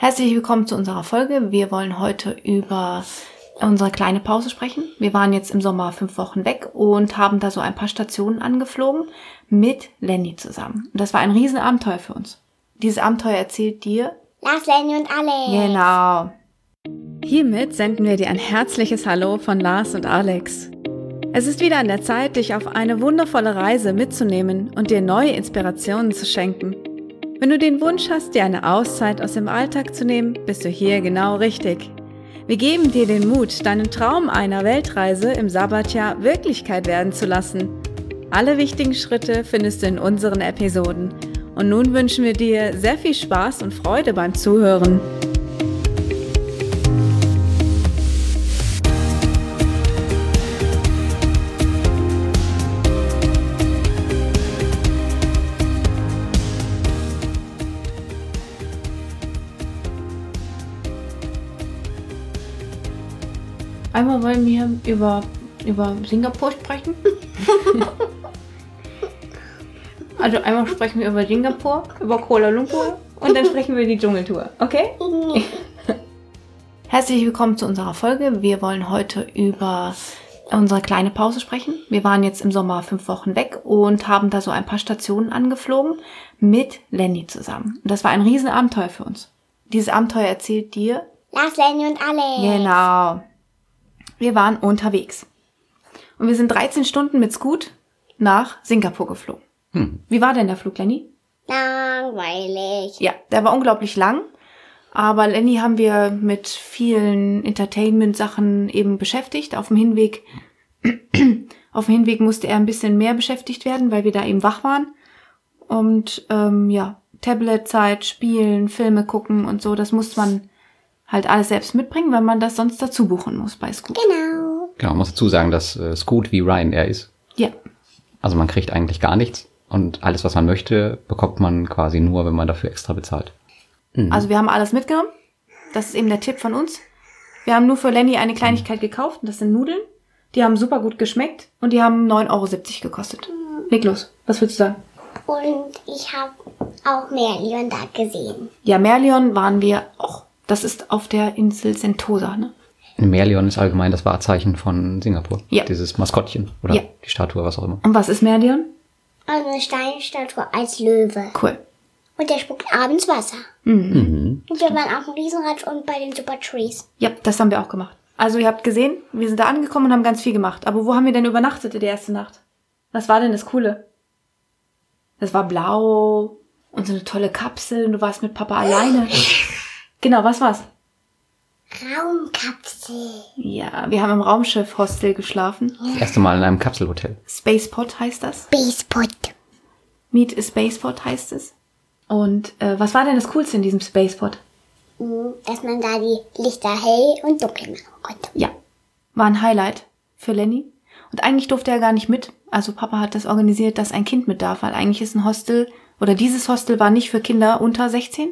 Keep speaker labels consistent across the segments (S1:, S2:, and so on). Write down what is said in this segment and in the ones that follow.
S1: Herzlich willkommen zu unserer Folge. Wir wollen heute über unsere kleine Pause sprechen. Wir waren jetzt im Sommer fünf Wochen weg und haben da so ein paar Stationen angeflogen mit Lenny zusammen. Und das war ein Riesenabenteuer für uns. Dieses Abenteuer erzählt dir
S2: Lars, Lenny und Alex.
S1: Genau. Hiermit senden wir dir ein herzliches Hallo von Lars und Alex. Es ist wieder an der Zeit, dich auf eine wundervolle Reise mitzunehmen und dir neue Inspirationen zu schenken. Wenn du den Wunsch hast, dir eine Auszeit aus dem Alltag zu nehmen, bist du hier genau richtig. Wir geben dir den Mut, deinen Traum einer Weltreise im Sabbatjahr Wirklichkeit werden zu lassen. Alle wichtigen Schritte findest du in unseren Episoden. Und nun wünschen wir dir sehr viel Spaß und Freude beim Zuhören. Einmal wollen wir über, über Singapur sprechen. also einmal sprechen wir über Singapur, über Kuala Lumpur und dann sprechen wir über die Dschungeltour. Okay? Herzlich willkommen zu unserer Folge. Wir wollen heute über unsere kleine Pause sprechen. Wir waren jetzt im Sommer fünf Wochen weg und haben da so ein paar Stationen angeflogen mit Lenny zusammen. Und das war ein Riesenabenteuer für uns. Dieses Abenteuer erzählt dir
S2: Lars, Lenny und Alex.
S1: Genau. Wir waren unterwegs. Und wir sind 13 Stunden mit Scoot nach Singapur geflogen.
S3: Hm.
S1: Wie war denn der Flug, Lenny?
S2: Langweilig.
S1: Ja, der war unglaublich lang. Aber Lenny haben wir mit vielen Entertainment-Sachen eben beschäftigt. Auf dem Hinweg, auf dem Hinweg musste er ein bisschen mehr beschäftigt werden, weil wir da eben wach waren. Und ähm, ja, Tablet-Zeit, Spielen, Filme gucken und so, das muss man halt alles selbst mitbringen, weil man das sonst dazu buchen muss bei Scoot.
S2: Genau.
S3: Genau, man muss dazu sagen, dass äh, Scoot wie Ryanair ist.
S1: Ja,
S3: Also man kriegt eigentlich gar nichts und alles, was man möchte, bekommt man quasi nur, wenn man dafür extra bezahlt.
S1: Also wir haben alles mitgenommen. Das ist eben der Tipp von uns. Wir haben nur für Lenny eine Kleinigkeit gekauft. und Das sind Nudeln. Die haben super gut geschmeckt und die haben 9,70 Euro gekostet. Leg los. Was würdest du sagen?
S2: Und ich habe auch Merlion da gesehen.
S1: Ja, Merlion waren wir auch. Das ist auf der Insel Sentosa, ne?
S3: Merlion ist allgemein das Wahrzeichen von Singapur.
S1: Ja.
S3: Dieses Maskottchen oder
S1: Ja.
S3: die Statue, was auch immer.
S1: Und was ist Merlion?
S2: Also eine Steinstatue als Löwe.
S1: Cool.
S2: Und der spuckt abends Wasser.
S3: Mhm.
S2: Und wir waren auf dem Riesenrad und bei den Super Trees.
S1: Ja, das haben wir auch gemacht. Also ihr habt gesehen, wir sind da angekommen und haben ganz viel gemacht. Aber wo haben wir denn übernachtet die erste Nacht? Was war denn das Coole? Das war blau und so eine tolle Kapsel und du warst mit Papa alleine. Genau, was war's?
S2: Raumkapsel.
S1: Ja, wir haben im Raumschiff-Hostel geschlafen.
S3: Das erste Mal in einem Kapselhotel.
S1: Spacepod heißt das.
S2: Basepot.
S1: Meet a Spacepod heißt es. Und äh, was war denn das Coolste in diesem Spacepod?
S2: Mhm, Dass man da die Lichter hell und dunkel machen konnte.
S1: Ja, war ein Highlight für Lenny. Und eigentlich durfte er gar nicht mit. Also Papa hat das organisiert, dass ein Kind mit darf, weil eigentlich ist ein Hostel, oder dieses Hostel war nicht für Kinder unter 16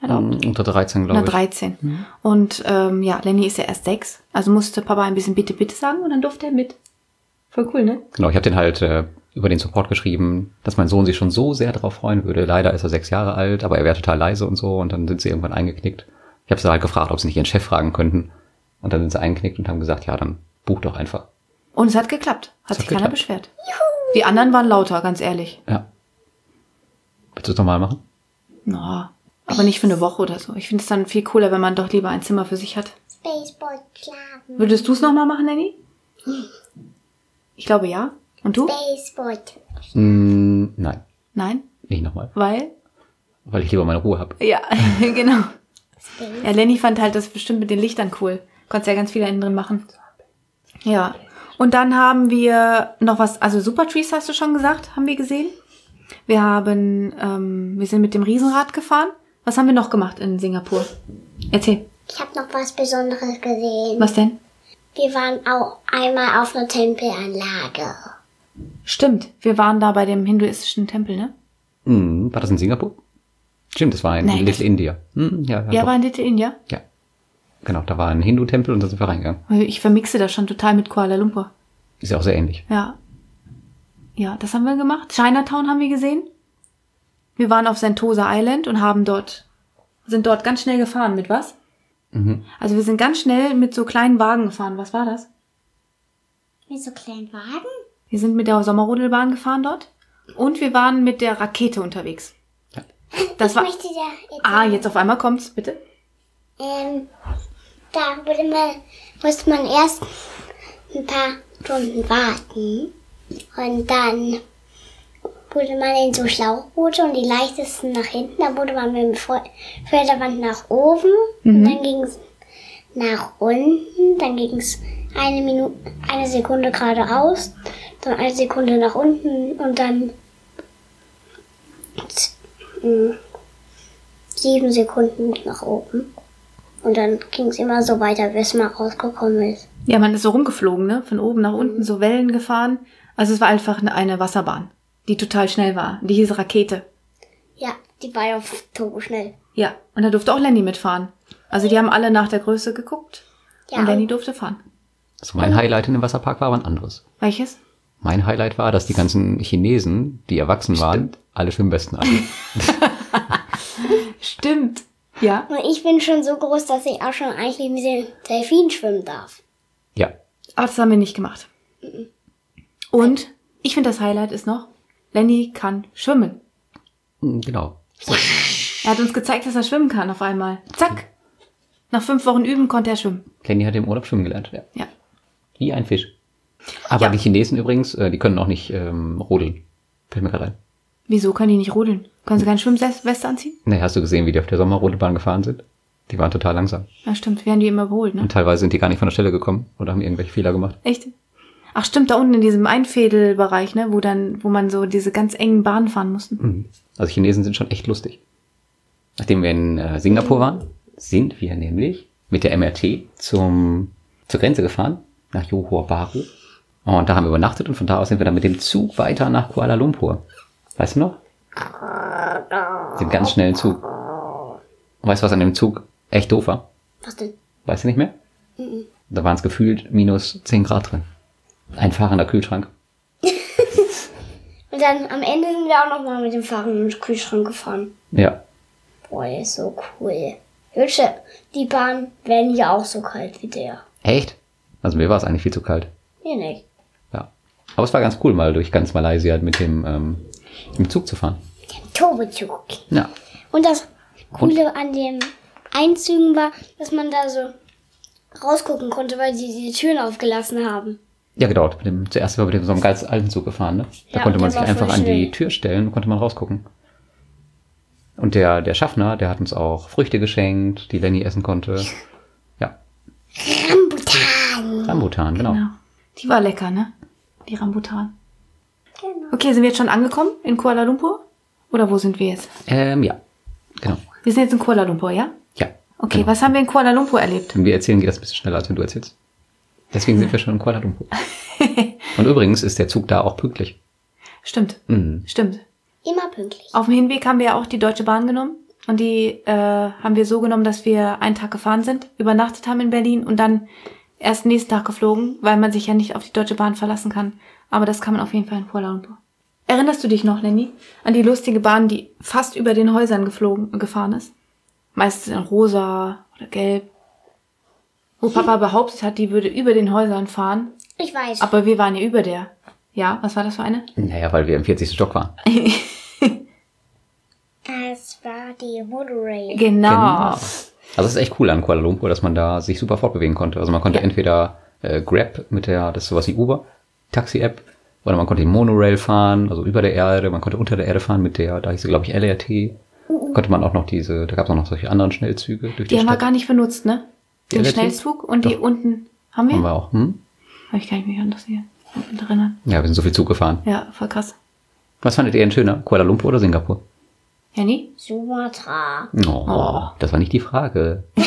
S1: erlaubt.
S3: Mhm, Unter 13,
S1: Oder
S3: glaube ich.
S1: 13. Und ähm, ja, Lenny ist ja erst sechs. Also musste Papa ein bisschen bitte, bitte sagen und dann durfte er mit. Voll cool, ne?
S3: Genau, ich habe den halt äh, über den Support geschrieben, dass mein Sohn sich schon so sehr darauf freuen würde. Leider ist er sechs Jahre alt, aber er wäre total leise und so und dann sind sie irgendwann eingeknickt. Ich habe sie halt gefragt, ob sie nicht ihren Chef fragen könnten. Und dann sind sie eingeknickt und haben gesagt, ja, dann buch doch einfach.
S1: Und es hat geklappt. Hat
S3: Es
S1: sich
S3: hat
S1: keiner
S3: geklappt.
S1: beschwert. Die anderen waren lauter, ganz ehrlich.
S3: Ja. Willst du es nochmal machen?
S1: Na, aber nicht für eine Woche oder so. Ich finde es dann viel cooler, wenn man doch lieber ein Zimmer für sich hat.
S2: Spacebot schlafen.
S1: Würdest du es nochmal machen, Lenny? Ich glaube ja. Und du?
S2: Spacebot.
S3: Mm, nein,
S1: Nein?
S3: nicht nochmal.
S1: Weil?
S3: Weil ich lieber meine Ruhe habe.
S1: Ja, genau. Ja, Lenny fand halt das bestimmt mit den Lichtern cool. Konntest ja ganz viel da innen drin machen. Ja. Und dann haben wir noch was, also Super Trees hast du schon gesagt, haben wir gesehen. Wir haben, ähm, wir sind mit dem Riesenrad gefahren. Was haben wir noch gemacht in Singapur? Erzähl.
S2: Ich habe noch was Besonderes gesehen.
S1: Was denn?
S2: Wir waren auch einmal auf einer Tempelanlage.
S1: Stimmt, wir waren da bei dem hinduistischen Tempel, ne?
S3: Mm, war das in Singapur? Stimmt, das war in
S1: Nein,
S3: Little India. Mm, ja, ja,
S1: Ja, war in Little India.
S3: ja. Genau, da war ein Hindu-Tempel und da sind wir reingegangen.
S1: Ich vermixe das schon total mit Kuala Lumpur.
S3: Ist ja auch sehr ähnlich.
S1: Ja. Ja, das haben wir gemacht. Chinatown haben wir gesehen. Wir waren auf Sentosa Island und haben dort sind dort ganz schnell gefahren. Mit was?
S3: Mhm.
S1: Also wir sind ganz schnell mit so kleinen Wagen gefahren. Was war das?
S2: Mit so kleinen Wagen?
S1: Wir sind mit der Sommerrodelbahn gefahren dort. Und wir waren mit der Rakete unterwegs. Das
S2: ich
S1: war.
S2: möchte dir jetzt
S1: Ah, jetzt auf einmal kommt's, bitte.
S2: Ähm, da wurde man, musste man erst ein paar Stunden warten. Und dann wurde man in so Schlauchboote und die leichtesten nach hinten. Da wurde man mit dem Förderband nach oben. Und dann ging es nach unten. Dann ging es eine Minute, eine Sekunde geradeaus. Dann eine Sekunde nach unten und dann mh, sieben Sekunden nach oben. Und dann ging es immer so weiter, bis man rausgekommen ist.
S1: Ja, man ist so rumgeflogen, ne? Von oben nach unten, so Wellen gefahren. Also es war einfach eine Wasserbahn, die total schnell war. Die hieß Rakete.
S2: Ja, die war ja auf Turbo schnell.
S1: Ja, und da durfte auch Lenny mitfahren. Also die haben alle nach der Größe geguckt.
S2: Ja,
S1: und Lenny durfte fahren.
S3: Also mein Highlight in dem Wasserpark war aber ein anderes.
S1: Welches?
S3: Mein Highlight war, dass die ganzen Chinesen, die erwachsen waren, alle Schwimmwesten hatten.
S1: Stimmt. Ja.
S2: Und ich bin schon so groß, dass ich auch schon eigentlich mit den Delfinen schwimmen darf.
S3: Ja.
S1: Aber das haben wir nicht gemacht. Und ich finde das Highlight ist noch, Lenny kann schwimmen.
S3: Mm, Genau.
S1: Er hat uns gezeigt, dass er schwimmen kann auf einmal. Zack. Nach fünf Wochen üben konnte er schwimmen.
S3: Kenny hat im Urlaub schwimmen gelernt. Ja.
S1: Ja.
S3: Wie ein Fisch. Aber
S1: Ja.
S3: die Chinesen übrigens, äh, die können auch nicht ähm, rodeln. Fällt mir gerade ein.
S1: Wieso können die nicht rodeln? Können sie keine Schwimmweste anziehen?
S3: Nee, hast du gesehen, wie die auf der Sommerrodelbahn gefahren sind? Die waren total langsam.
S1: Ja, stimmt. Wir haben die immer überholt, ne?
S3: Und teilweise sind die gar nicht von der Stelle gekommen oder haben irgendwelche Fehler gemacht.
S1: Echt? Ach stimmt, da unten in diesem Einfädelbereich, ne, wo dann, wo man so diese ganz engen Bahnen fahren mussten.
S3: Mhm. Also Chinesen sind schon echt lustig. Nachdem wir in äh, Singapur waren, sind wir nämlich mit der MRT zum, zur Grenze gefahren, nach Johor Bahru. Und da haben wir übernachtet und von da aus sind wir dann mit dem Zug weiter nach Kuala Lumpur. Weißt du noch? Den ganz schnellen Zug. Und weißt du, was an dem Zug echt doof war?
S2: Was denn?
S3: Weißt du nicht mehr? Da waren es gefühlt minus 10 Grad drin. Ein fahrender Kühlschrank.
S2: Und dann am Ende sind wir auch noch mal mit dem fahrenden Kühlschrank gefahren.
S3: Ja.
S2: Boah, der ist so cool. Ich wünsche, die Bahn wären hier auch so kalt wie der.
S3: Echt? Also mir war es eigentlich viel zu kalt.
S2: Mir nicht.
S3: Ja. Aber es war ganz cool, mal durch ganz Malaysia mit dem, ähm, im Zug zu fahren.
S2: Turbozug.
S3: Ja.
S2: Und das Coole an den Einzügen war, dass man da so rausgucken konnte, weil sie die Türen aufgelassen haben.
S3: Ja, genau. Mit dem, zuerst war mit dem so einem ganz alten Zug gefahren, ne? Da
S2: Ja,
S3: konnte man sich einfach an die. Tür stellen und konnte man rausgucken. Und der, der Schaffner, der hat uns auch Früchte geschenkt, die Lenny essen konnte. Ja.
S2: Rambutan.
S3: Rambutan, genau.
S1: Genau. Die war lecker, ne? Die Rambutan.
S2: Genau.
S1: Okay, sind wir jetzt schon angekommen in Kuala Lumpur? Oder wo sind wir jetzt?
S3: Ähm, ja. Genau.
S1: Wir sind jetzt in Kuala Lumpur, ja?
S3: Ja.
S1: Okay,
S3: genau.
S1: was haben wir in Kuala Lumpur erlebt?
S3: Wenn wir erzählen, geht das ein bisschen schneller, als wenn du erzählst. Deswegen sind wir schon in Kuala Lumpur. Und übrigens ist der Zug da auch pünktlich.
S1: Stimmt,
S3: Mhm.
S1: stimmt.
S2: Immer pünktlich.
S1: Auf dem Hinweg haben wir ja auch die Deutsche Bahn genommen. Und die äh, haben wir so genommen, dass wir einen Tag gefahren sind, übernachtet haben in Berlin und dann erst nächsten Tag geflogen, weil man sich ja nicht auf die Deutsche Bahn verlassen kann. Aber das kann man auf jeden Fall in Kuala Lumpur. Erinnerst du dich noch, Lenny, an die lustige Bahn, die fast über den Häusern geflogen, gefahren ist? Meistens in rosa oder gelb. Wo Papa behauptet hat, die würde über den Häusern fahren.
S2: Ich weiß.
S1: Aber wir waren ja über der. Ja, was war das für eine?
S3: Naja, weil wir im 40. Stock waren.
S2: Es war die Monorail.
S1: Genau.
S3: Also es ist echt cool an Kuala Lumpur, dass man da sich super fortbewegen konnte. Also man konnte
S1: Ja.
S3: entweder äh, Grab mit der, das ist sowas wie Uber, Taxi-App, oder man konnte den Monorail fahren, also über der Erde, man konnte unter der Erde fahren mit der, da hieß sie glaube ich LRT. Konnte man auch noch diese, da gab es auch noch solche anderen Schnellzüge durch die,
S1: Die haben wir
S3: Stadt.
S1: gar nicht benutzt, ne?
S3: Die
S1: Den? Schnellzug und die
S3: Doch.
S1: unten. Haben wir?
S3: Haben wir auch. Hm?
S1: Habe ich gar nicht mehr an das hier erinnern.
S3: Ja, wir sind so viel Zug gefahren.
S1: Ja, voll krass.
S3: Was fandet ihr denn schöner, Kuala Lumpur oder Singapur?
S1: Jenny?
S2: Sumatra.
S3: Oh,
S1: Oh.
S3: das war nicht die Frage.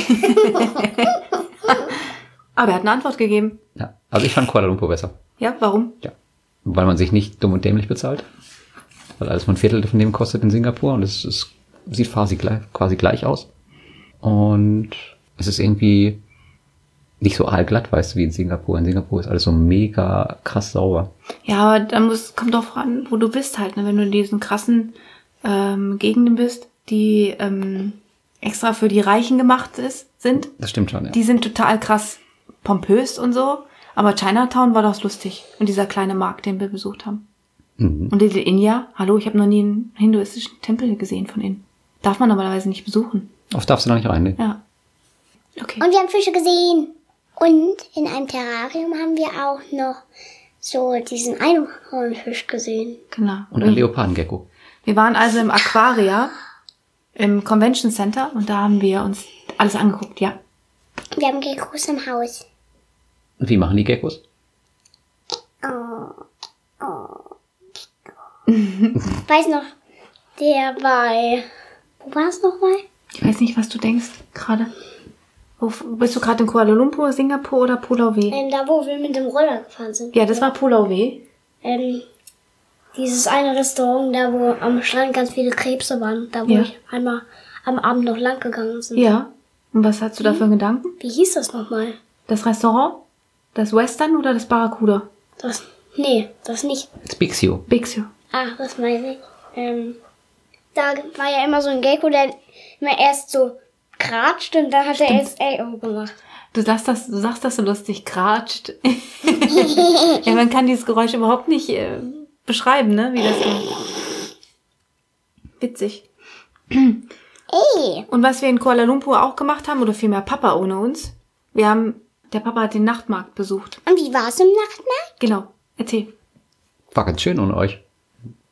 S1: Aber er hat eine Antwort gegeben.
S3: Ja, also ich fand Kuala Lumpur besser.
S1: Ja, warum?
S3: Ja. Weil man sich nicht dumm und dämlich bezahlt. Weil alles mal ein Viertel von dem kostet in Singapur und es, es sieht quasi gleich, quasi gleich aus. Und es ist irgendwie nicht so aalglatt, weißt du, wie in Singapur. In Singapur ist alles so mega krass sauber.
S1: Ja, aber dann muss, kommt doch an, wo du bist halt, ne? Wenn du in diesen krassen ähm, Gegenden bist, die ähm, extra für die Reichen gemacht ist, sind.
S3: Das stimmt schon, ja.
S1: Die sind total krass pompös und so. Aber Chinatown war doch lustig. Und dieser kleine Markt, den wir besucht haben.
S3: Mhm.
S1: Und Little India, hallo, ich habe noch nie einen hinduistischen Tempel gesehen von innen. Darf man normalerweise nicht besuchen.
S3: Oft darfst du noch nicht rein, ne?
S1: Ja. Okay.
S2: Und wir haben Fische gesehen. Und in einem Terrarium haben wir auch noch so diesen Einhornfisch gesehen.
S1: genau.
S3: Und ein Leopardengecko.
S1: Wir waren also im Aquaria, im Convention Center und da haben wir uns alles angeguckt, ja.
S2: Wir haben Geckos im Haus.
S3: Und wie machen die Geckos?
S2: Weiß noch, der bei. Wo war es nochmal?
S1: Ich weiß nicht, was du denkst gerade. Wo bist du gerade in Kuala Lumpur, Singapur oder Pulau W?
S2: Ähm, da, wo wir mit dem Roller gefahren sind.
S1: Ja, das war Pulau W.
S2: Ähm, dieses eine Restaurant, da wo am Strand ganz viele Krebse waren. Da, wo
S1: Ja.
S2: ich einmal am Abend noch lang gegangen sind.
S1: Ja. Und was hast du da für einen Gedanken?
S2: Wie hieß das nochmal?
S1: Das Restaurant? Das Western oder das Barracuda?
S2: Das. Nee, das nicht.
S3: Spixio.
S1: Bixio.
S2: Ach, das meine ich. Ähm, da war ja immer so ein Gecko, der immer erst so kratscht und dann hat er erst AO gemacht.
S1: Du sagst das, du sagst das so lustig, kratscht. ja, man kann dieses Geräusch überhaupt nicht äh, beschreiben, ne? Wie das so. Witzig.
S2: Ey!
S1: Und was wir in Kuala Lumpur auch gemacht haben, oder vielmehr Papa ohne uns, wir haben, der Papa hat den Nachtmarkt besucht.
S2: Und wie war es im Nachtmarkt?
S1: Genau. Erzähl.
S3: War ganz schön ohne euch.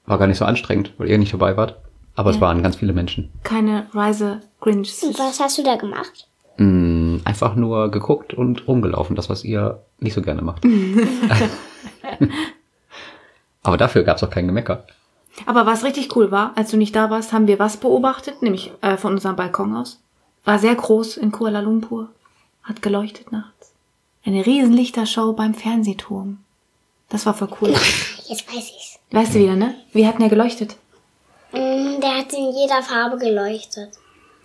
S3: War gar nicht so anstrengend, weil ihr nicht dabei wart. Aber es
S1: Ja.
S3: waren ganz viele Menschen.
S1: Keine Reise Grinch.
S2: Und was hast du da gemacht?
S3: Mm, einfach nur geguckt und rumgelaufen. Das, was ihr nicht so gerne macht. Aber dafür gab es auch kein Gemecker.
S1: Aber was richtig cool war, als du nicht da warst, haben wir was beobachtet, nämlich äh, von unserem Balkon aus. War sehr groß in Kuala Lumpur. Hat geleuchtet nachts. Eine riesen Lichtershow beim Fernsehturm. Das war voll cool.
S2: Jetzt weiß ich's.
S1: Weißt du wieder, ne? Wie hat denn der geleuchtet?
S2: Mm, Der hat in jeder Farbe geleuchtet.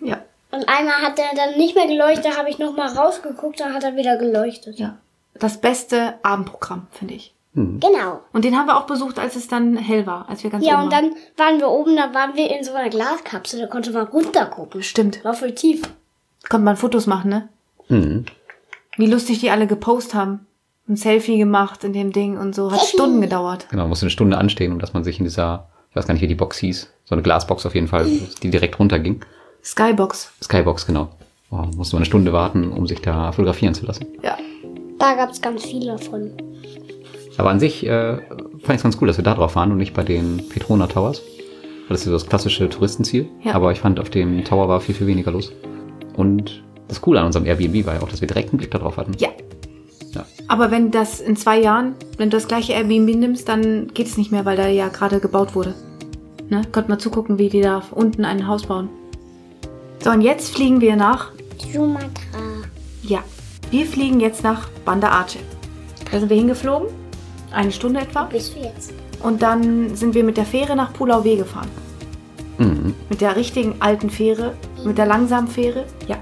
S1: Ja.
S2: Und einmal hat er dann nicht mehr geleuchtet, da habe ich nochmal rausgeguckt, dann hat er wieder geleuchtet.
S1: Ja. Das beste Abendprogramm, finde ich.
S2: Genau.
S1: Und den haben wir auch besucht, als es dann hell war, als wir ganz
S2: Ja,
S1: oben
S2: und
S1: waren.
S2: dann waren wir oben, da waren wir in so einer Glaskapsel, da konnte man runtergucken.
S1: Stimmt.
S2: War voll tief.
S1: Konnte man Fotos machen, ne?
S3: Mhm.
S1: Wie lustig die alle gepostet haben. Ein Selfie gemacht in dem Ding und so. Hat Stunden gedauert.
S3: Genau, musste eine Stunde anstehen, um dass man sich in dieser, weiß gar nicht, wie die Box hieß, so eine Glasbox auf jeden Fall, die direkt runterging.
S1: Skybox.
S3: Skybox, genau. Oh, musste man eine Stunde warten, um sich da fotografieren zu lassen.
S1: Ja.
S2: Da gab's ganz viele davon.
S3: Aber an sich äh, fand ich es ganz cool, dass wir da drauf waren und nicht bei den Petrona Towers. Das ist so das klassische Touristenziel.
S1: Ja.
S3: Aber ich fand, auf dem Tower war viel, viel weniger los. Und das Coole an unserem Airbnb war ja auch, dass wir direkt einen Blick darauf hatten.
S1: Ja.
S3: Ja.
S1: Aber wenn das in zwei Jahren, wenn du das gleiche Airbnb nimmst, dann geht es nicht mehr, weil da ja gerade gebaut wurde. Ne? Könnt mal zugucken, wie die da unten ein Haus bauen. So, und jetzt fliegen wir nach,
S2: Sumatra.
S1: ja, wir fliegen jetzt nach Banda Aceh. Da sind wir hingeflogen, eine Stunde etwa.
S2: Bist du jetzt?
S1: Und dann sind wir mit der Fähre nach Pulau W gefahren.
S3: Mhm.
S1: Mit der richtigen alten Fähre, mit der langsamen Fähre. Ja,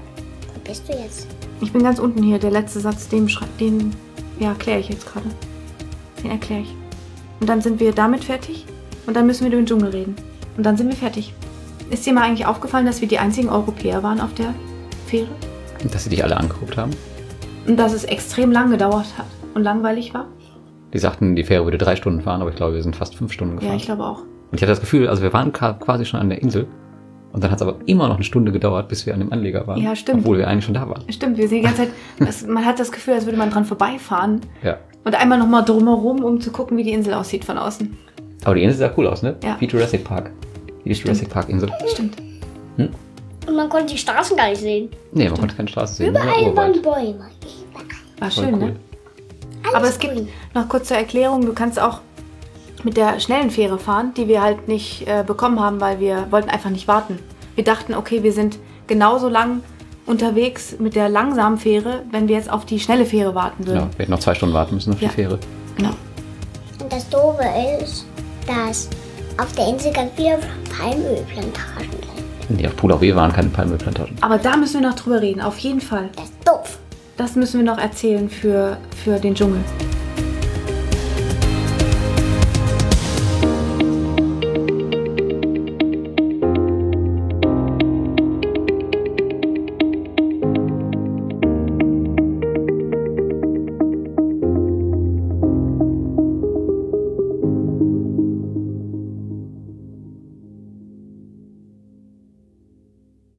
S2: Wo bist du jetzt?
S1: ich bin ganz unten hier. Der letzte Satz, den, den ja, erkläre ich jetzt gerade. Den erkläre ich. Und dann sind wir damit fertig. Und dann müssen wir über den Dschungel reden. Und dann sind wir fertig. Ist dir mal eigentlich aufgefallen, dass wir die einzigen Europäer waren auf der Fähre?
S3: Dass sie dich alle angeguckt haben.
S1: Und dass es extrem lang gedauert hat und langweilig war?
S3: Die sagten, die Fähre würde drei Stunden fahren, aber ich glaube, wir sind fast fünf Stunden gefahren.
S1: Ja, ich glaube auch.
S3: Und ich hatte das Gefühl, also wir waren quasi schon an der Insel. Und dann hat es aber immer noch eine Stunde gedauert, bis wir an dem Anleger waren.
S1: Ja, stimmt.
S3: Obwohl wir eigentlich schon da waren.
S1: Stimmt, wir sehen die ganze Zeit, das, man hat das Gefühl, als würde man dran vorbeifahren.
S3: Ja.
S1: Und einmal nochmal drumherum, um zu gucken, wie die Insel aussieht von außen.
S3: Aber die Insel sah cool aus, ne?
S1: Ja.
S3: Wie Jurassic Park. Wie die Jurassic Park Insel.
S1: Stimmt.
S2: Und man konnte die Straßen gar nicht sehen.
S3: Nee, man konnte keine Straße sehen.
S2: Überall waren. Bäume.
S1: War schön,
S3: cool.
S1: ne? Aber es gibt
S2: grün.
S1: noch kurz zur Erklärung, du kannst auch mit der schnellen Fähre fahren, die wir halt nicht äh, bekommen haben, weil wir wollten einfach nicht warten. Wir dachten, okay, wir sind genauso lang unterwegs mit der langsamen Fähre, wenn wir jetzt auf die schnelle Fähre warten
S3: Ja,
S1: würden.
S3: wir hätten noch zwei Stunden warten müssen auf
S1: Ja.
S3: die Fähre.
S1: Genau.
S2: Und das Doofe ist, dass auf der Insel ganz viele Palmölplantagen sind.
S3: Nee, auf Pulau W waren keine Palmölplantagen.
S1: Aber da müssen wir noch drüber reden, auf jeden Fall.
S2: Das ist doof.
S1: Das müssen wir noch erzählen für, für den Dschungel.